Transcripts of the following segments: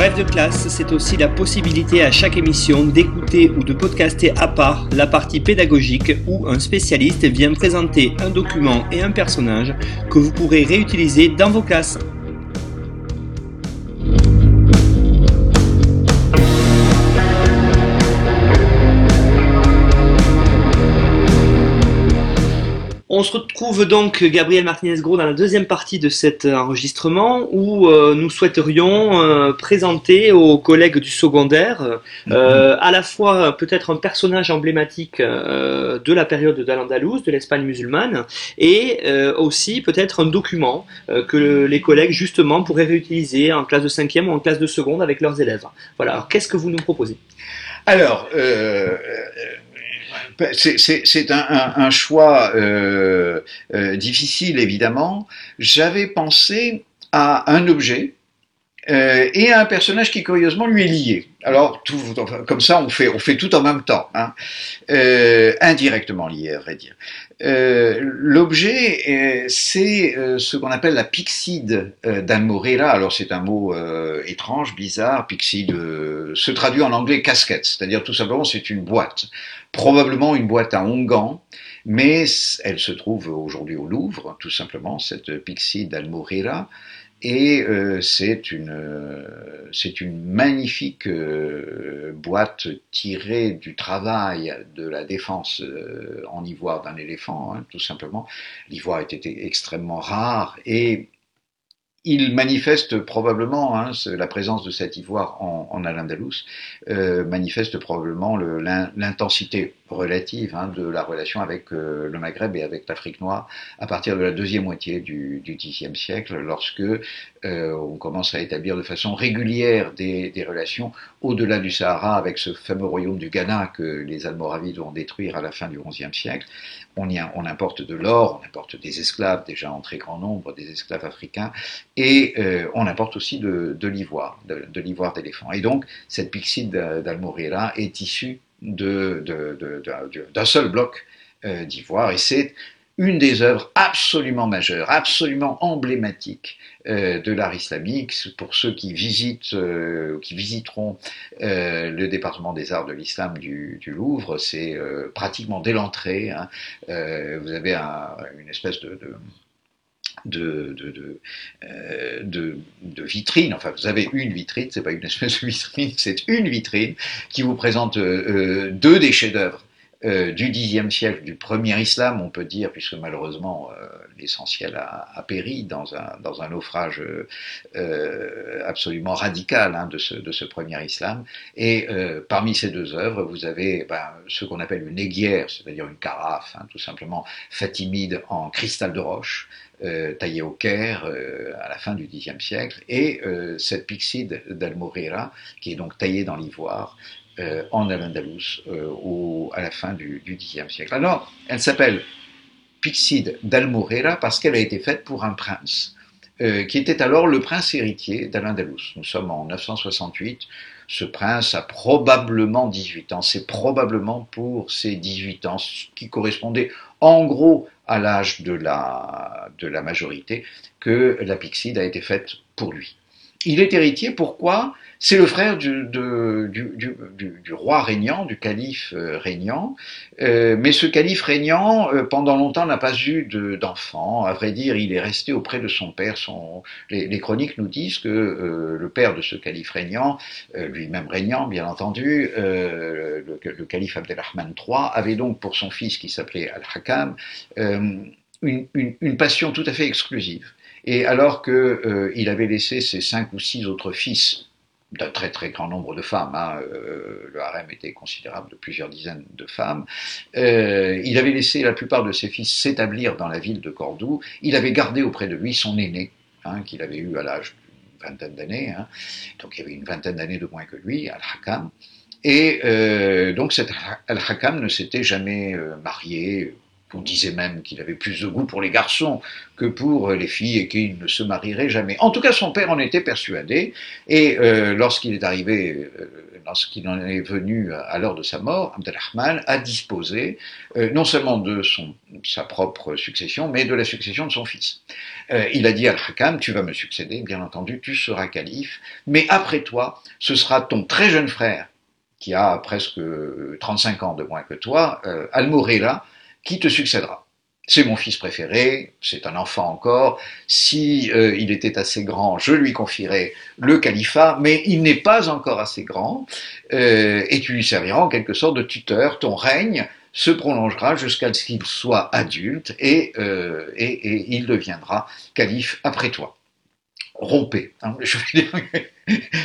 Bref de classe, c'est aussi la possibilité à chaque émission d'écouter ou de podcaster à part la partie pédagogique où un spécialiste vient présenter un document et un personnage que vous pourrez réutiliser dans vos classes. On se retrouve donc, Gabriel Martinez-Gros, dans la deuxième partie de cet enregistrement où euh, nous souhaiterions euh, présenter aux collègues du secondaire euh, à la fois peut-être un personnage emblématique de la période d'Al-Andalus, de l'Espagne musulmane, et aussi peut-être un document que les collègues justement pourraient réutiliser en classe de cinquième ou en classe de seconde avec leurs élèves. Voilà, alors qu'est-ce que vous nous proposez? Alors, c'est un, choix euh, euh, difficile, évidemment. J'avais pensé à un objet euh, et à un personnage qui, curieusement, lui est lié. Alors, comme ça, on fait, on fait tout en même temps, hein. indirectement lié, à vrai dire. L'objet, c'est ce qu'on appelle la pixide d'Almorera. Alors, c'est un mot étrange, bizarre. Pixide se traduit en anglais casquette, c'est-à-dire tout simplement, c'est une boîte probablement une boîte à onguents, mais elle se trouve aujourd'hui au Louvre, tout simplement, cette Pixie d'Almorera, et euh, c'est une, c'est une magnifique euh, boîte tirée du travail de la défense euh, en ivoire d'un éléphant, hein, tout simplement. L'ivoire était extrêmement rare et il manifeste probablement, hein, la présence de cet ivoire en, en Al-Andalus euh, manifeste probablement l'intensité relative hein, de la relation avec euh, le Maghreb et avec l'Afrique noire à partir de la deuxième moitié du, Xe siècle, lorsque euh, on commence à établir de façon régulière des, relations au-delà du Sahara avec ce fameux royaume du Ghana que les Almoravides vont détruire à la fin du XIe siècle. On, y importe de l'or, on importe des esclaves déjà en très grand nombre, des esclaves africains, et euh, on importe aussi de, l'ivoire, de, l'ivoire d'éléphant. Et donc cette pixide d'Almorera est issue d'un seul bloc euh, d'ivoire, et c'est une des œuvres absolument majeures, absolument emblématiques euh, de l'art islamique. Pour ceux qui visitent, euh, qui visiteront le département des arts de l'islam du, Louvre, c'est pratiquement dès l'entrée. Hein, vous avez une espèce de de, de, vitrine. Enfin, vous avez une vitrine, c'est pas une espèce de vitrine, c'est une vitrine qui vous présente deux des chefs-d'œuvre euh, du Xe siècle, du premier islam, on peut dire, puisque malheureusement euh, l'essentiel a, péri dans un, dans un naufrage euh, absolument radical hein, de, ce, de ce premier islam. Et parmi ces deux œuvres, vous avez ben, ce qu'on appelle une aiguière, c'est-à-dire une carafe, hein, tout simplement fatimide en cristal de roche, taillée au Caire à la fin du Xe siècle, et cette pixide d'Almorera, qui est donc taillée dans l'ivoire, euh, en Al-Andalus euh, à la fin du, Xe siècle. Alors, elle s'appelle Pixide d'Almorera parce qu'elle a été faite pour un prince, euh, qui était alors le prince héritier d'Al-Andalus. Nous sommes en 968. Ce prince a probablement 18 ans. C'est probablement pour ses 18 ans, qui correspondait en gros à l'âge de la, de la majorité, que la Pixide a été faite pour lui. Il est héritier, pourquoi? C'est le frère du, du, roi régnant, du calife euh, régnant, euh, mais ce calife régnant, euh, pendant longtemps, n'a pas eu d'enfant. à vrai dire, il est resté auprès de son père. Son... Les, chroniques nous disent que le père de ce calife régnant, lui-même régnant, bien entendu, le, le, calife Abdelrahman III, avait donc pour son fils, qui s'appelait Al-Hakam, une, une passion tout à fait exclusive. Et alors qu'il euh, avait laissé ses cinq ou six autres fils d'un très très grand nombre de femmes, hein, euh, le harem était considérable de plusieurs dizaines de femmes, euh, il avait laissé la plupart de ses fils s'établir dans la ville de Cordoue, il avait gardé auprès de lui son aîné, hein, qu'il avait eu à l'âge d'une vingtaine d'années, hein, donc il avait une vingtaine d'années de moins que lui, Al-Hakam, et donc cet Al-Hakam ne s'était jamais marié, On disait même qu'il avait plus de goût pour les garçons que pour les filles et qu'il ne se marierait jamais. En tout cas, son père en était persuadé. Et euh, lorsqu'il est arrivé, euh, lorsqu'il en est venu à l'heure de sa mort, Abdelrahman a disposé euh, non seulement de son, sa propre succession, mais de la succession de son fils. il a dit à Al-Hakam, tu vas me succéder, bien entendu, tu seras calife, mais après toi, ce sera ton très jeune frère, qui a presque 35 ans de moins que toi, Al-Mourela, qui te succédera. C'est mon fils préféré, c'est un enfant encore. Si euh, il était assez grand, je lui confierais le califat, mais il n'est pas encore assez grand, euh, et tu lui serviras en quelque sorte de tuteur. Ton règne se prolongera jusqu'à ce qu'il soit adulte, et, euh, il deviendra calife après toi rompez. Hein,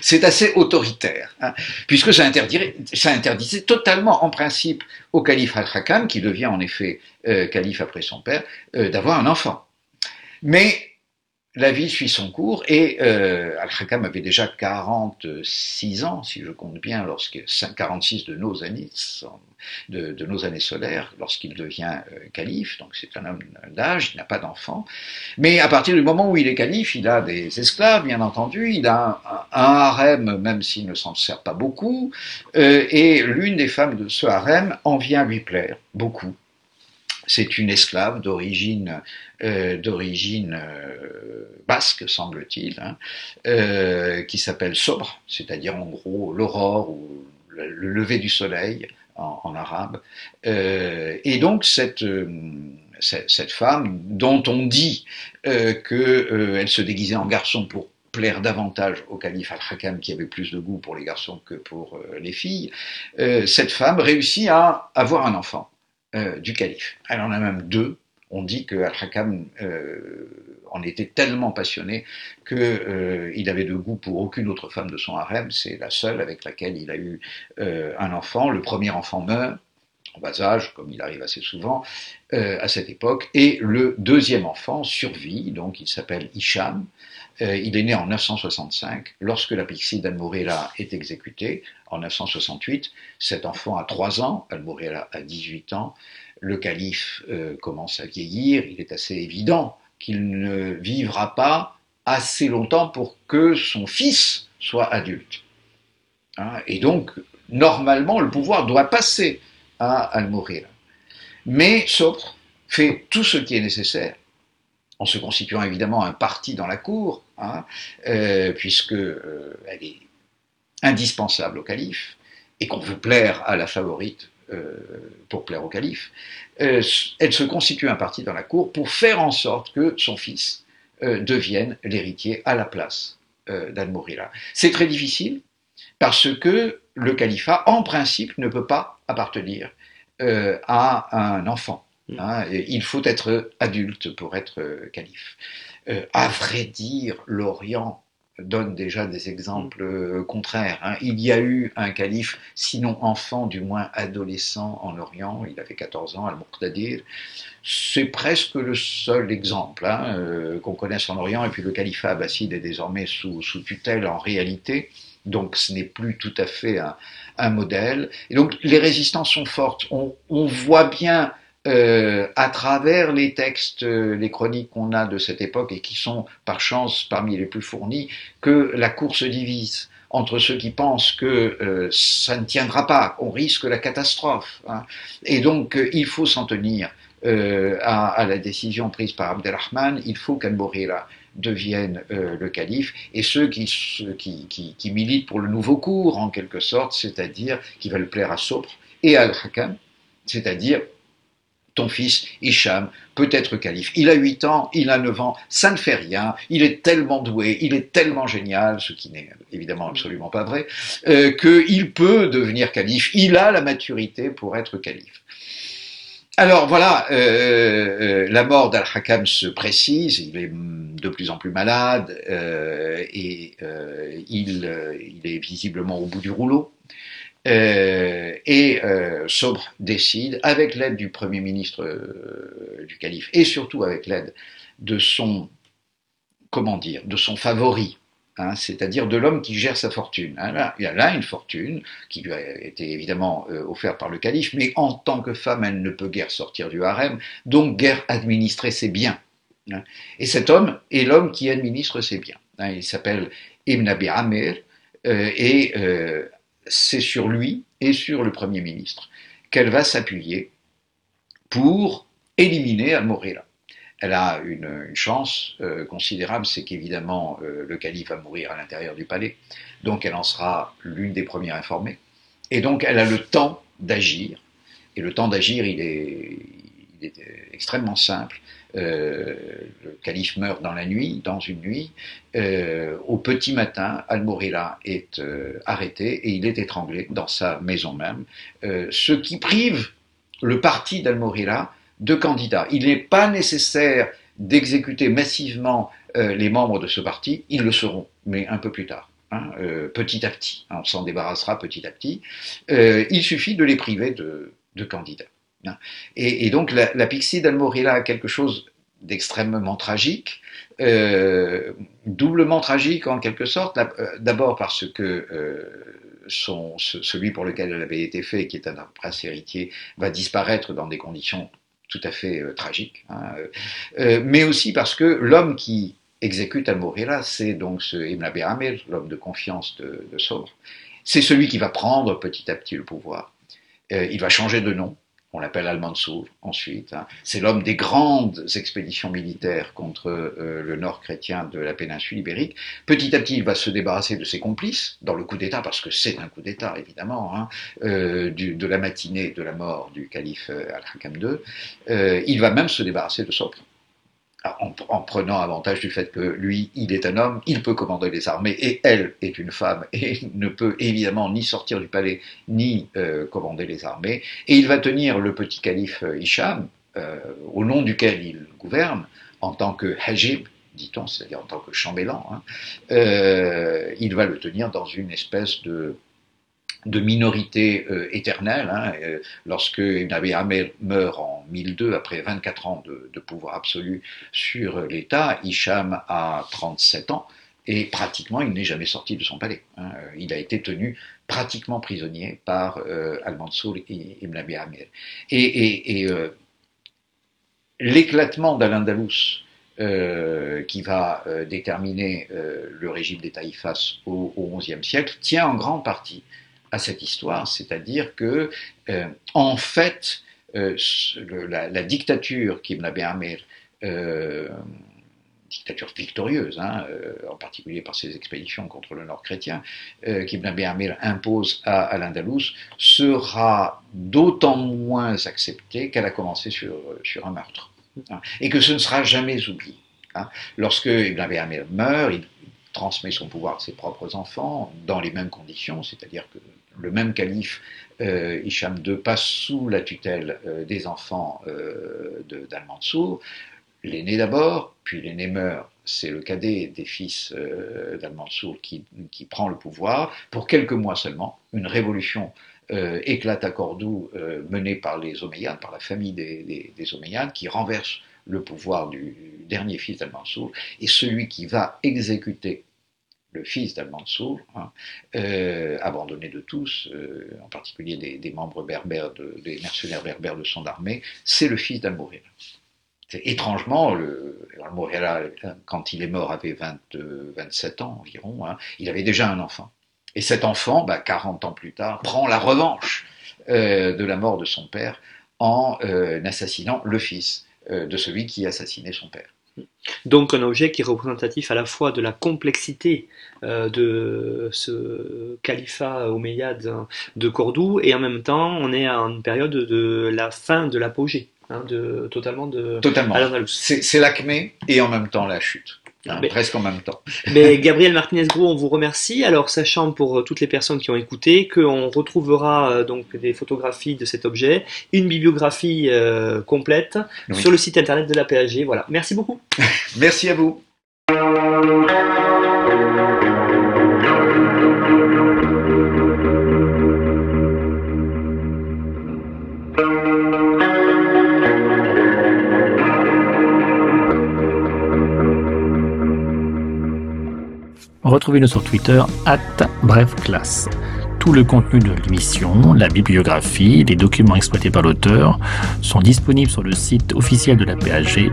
c'est assez autoritaire, hein, puisque ça, interdisait totalement, en principe, au calife al-Hakam, qui devient en effet euh, calife après son père, euh, d'avoir un enfant. Mais la vie suit son cours et euh, Al-Hakam avait déjà 46 ans, si je compte bien, lorsque 46 de nos années, de, nos années solaires, lorsqu'il devient euh, calife. Donc c'est un homme d'âge, il n'a pas d'enfant. Mais à partir du moment où il est calife, il a des esclaves, bien entendu. Il a un, un harem, même s'il ne s'en sert pas beaucoup. Euh, et l'une des femmes de ce harem en vient lui plaire beaucoup. C'est une esclave d'origine euh, euh, basque, semble-t-il, hein, euh, qui s'appelle Sobre, c'est-à-dire en gros l'aurore ou le lever du soleil en, arabe. et donc cette, cette, femme, dont on dit qu'elle se déguisait en garçon pour plaire davantage au calife al-Hakam qui avait plus de goût pour les garçons que pour les filles, cette femme réussit à avoir un enfant. Du calife. Elle en a même deux, on dit que Al-Hakam euh, en était tellement passionné qu'il euh, avait de goût pour aucune autre femme de son harem. C'est la seule avec laquelle il a eu euh, un enfant. Le premier enfant meurt en bas âge, comme il arrive assez souvent à cette époque, et le deuxième enfant survit, donc il s'appelle Isham. il est né en 965, lorsque la pixie d'Al-Mourela est exécutée, en 968. Cet enfant a 3 ans, Al-Mourela a 18 ans le calife euh, commence à vieillir, il est assez évident qu'il ne vivra pas assez longtemps pour que son fils soit adulte. Hein, et donc, normalement, le pouvoir doit passer à Al-Mourir. Mais Sopre fait tout ce qui est nécessaire, en se constituant évidemment un parti dans la cour, hein, euh, puisque euh, elle est indispensable au calife, et qu'on veut plaire à la favorite euh, pour plaire au calife, euh, elle se constitue un parti dans la cour pour faire en sorte que son fils devienne l'héritier à la place d'Al-Mourila. C'est très difficile parce que le califat, en principe, ne peut pas appartenir à un enfant. Mm. Hein, il faut être adulte pour être calife. à vrai dire, l'Orient donne déjà des exemples euh, contraires. Hein. Il y a eu un calife, sinon enfant, du moins adolescent en Orient, il avait 14 ans, Al-Muqtadir. C'est presque le seul exemple hein, euh, qu'on connaisse en Orient, et puis le califat abbasside est désormais sous, sous tutelle en réalité. Donc ce n'est plus tout à fait un, un, modèle. Et donc les résistances sont fortes. On, on voit bien euh, à travers les textes, euh, les chroniques qu'on a de cette époque et qui sont par chance parmi les plus fournis, que la cour se divise entre ceux qui pensent que euh, ça ne tiendra pas, qu'on risque la catastrophe. Hein. Et donc il faut s'en tenir à, à, la décision prise par Abdelrahman, il faut qu'Al devienne le calife, et ceux qui, qui, qui, qui, militent pour le nouveau cours, en quelque sorte, c'est-à-dire qui veulent plaire à Sopre et à Al-Hakam, c'est-à-dire ton fils Hicham peut être calife. Il a 8 ans, il a 9 ans, ça ne fait rien, il est tellement doué, il est tellement génial, ce qui n'est évidemment absolument pas vrai, euh, qu'il peut devenir calife, il a la maturité pour être calife. Alors voilà, euh, euh, la mort d'Al-Hakam se précise, il est de plus en plus malade et il, il est visiblement au bout du rouleau. Euh, et euh, Sobre décide, avec l'aide du Premier ministre euh, du calife, et surtout avec l'aide de son, comment dire, de son favori, Hein, c'est-à-dire de l'homme qui gère sa fortune. Hein, il y a là une fortune qui lui a été évidemment euh, offerte par le calife, mais en tant que femme, elle ne peut guère sortir du harem, donc guère administrer ses biens. Hein. Et cet homme est l'homme qui administre ses biens. il s'appelle Ibn Abi Amir, et c'est sur lui et sur le Premier ministre qu'elle va s'appuyer pour éliminer Al-Mourira elle a une, chance euh, considérable, c'est qu'évidemment euh, le calife va mourir à l'intérieur du palais, donc elle en sera l'une des premières informées, et donc elle a le temps d'agir, et le temps d'agir il est, extrêmement simple. Euh, le calife meurt dans la nuit, dans une nuit. au petit matin, Al-Mourila est arrêté et il est étranglé dans sa maison même, ce qui prive le parti d'Al-Mourila de candidats. Il n'est pas nécessaire d'exécuter massivement euh, les membres de ce parti, ils le seront, mais un peu plus tard. Hein, euh, petit à petit, on s'en débarrassera petit à petit. Euh, il suffit de les priver de, candidats. Hein. Et, donc la, pixie d'Almorilla a quelque chose d'extrêmement tragique, doublement tragique en quelque sorte, d'abord parce que son, celui pour lequel elle avait été faite, qui est un prince héritier, va disparaître dans des conditions tout à fait euh, tragique, hein, euh, euh, mais aussi parce que l'homme qui exécute Al-Mourira, c'est donc ce Ibn Abi l'homme de confiance de, de C'est celui qui va prendre petit à petit le pouvoir. il va changer de nom, on l'appelle Al-Mansour ensuite. Hein. C'est l'homme des grandes expéditions militaires contre euh, le nord chrétien de la péninsule ibérique. Petit à petit, il va se débarrasser de ses complices dans le coup d'État, parce que c'est un coup d'État évidemment, hein, euh, de la matinée de la mort du calife euh, Al-Hakam II. il va même se débarrasser de Sopre en, prenant avantage du fait que lui, il est un homme, il peut commander les armées, et elle est une femme, et ne peut évidemment ni sortir du palais, ni euh, commander les armées, et il va tenir le petit calife euh, Hicham, euh, au nom duquel il gouverne, en tant que hajib, dit-on, c'est-à-dire en tant que chambellan, hein, il va le tenir dans une espèce de de minorité euh, éternelle. Hein, euh, lorsque Ibn Abi meurt en 1002, après 24 ans de, pouvoir absolu sur l'État, Hicham a 37 ans et pratiquement il n'est jamais sorti de son palais. Hein. Il a été tenu pratiquement prisonnier par euh, Al-Mansour et Ibn Abi Amir. Et, l'éclatement d'Al-Andalus, qui va déterminer le régime des taïfas au XIe siècle, tient en grande partie à cette histoire, c'est-à-dire que, euh, en fait, euh, la, dictature qu'Ibn Abi Amir, euh, dictature victorieuse, hein, en particulier par ses expéditions contre le nord chrétien, qu'Ibn Abi Amir impose à, à l'Andalous, sera d'autant moins acceptée qu'elle a commencé sur, sur un meurtre. Hein, et que ce ne sera jamais oublié. Hein. Lorsque Ibn Abi Amir meurt, il transmet son pouvoir à ses propres enfants dans les mêmes conditions, c'est-à-dire que le même calife, euh, Hicham II, passe sous la tutelle euh, des enfants euh, d'Al-Mansour. L'aîné d'abord, puis l'aîné meurt. C'est le cadet des fils euh, d'Al-Mansour qui, prend le pouvoir. Pour quelques mois seulement, une révolution éclate à Cordoue menée par les Omeyyades, par la famille des, des, Omeyyades, qui renverse le pouvoir du dernier fils d'Al-Mansour. Et celui qui va exécuter le fils d'Al-Mansour, hein, euh, abandonné de tous, euh, en particulier des, membres berbères, des mercenaires berbères de son armée, c'est le fils dal Étrangement, Al-Mourela, quand il est mort, avait 27 ans environ, hein, il avait déjà un enfant. Et cet enfant, 40 bah, ans plus tard, prend la revanche euh, de la mort de son père en assassinant le fils de celui qui assassinait son père. Donc un objet qui est représentatif à la fois de la complexité euh, de ce califat omeyyade de Cordoue et en même temps on est à une période de la fin de l'apogée, hein, de, totalement de Totalement. C'est l'acmé et en même temps la chute. Hein, presque en même temps. Mais Gabriel Martinez-Gros, on vous remercie. Alors, sachant pour euh, toutes les personnes qui ont écouté qu'on retrouvera euh, donc des photographies de cet objet, une bibliographie euh, complète sur le site internet de la PAG. Voilà. Merci beaucoup. Merci à vous. Retrouvez-nous sur Twitter, at brefclasse. Tout le contenu de l'émission, la bibliographie, les documents exploités par l'auteur sont disponibles sur le site officiel de la PAG.